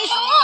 Oh.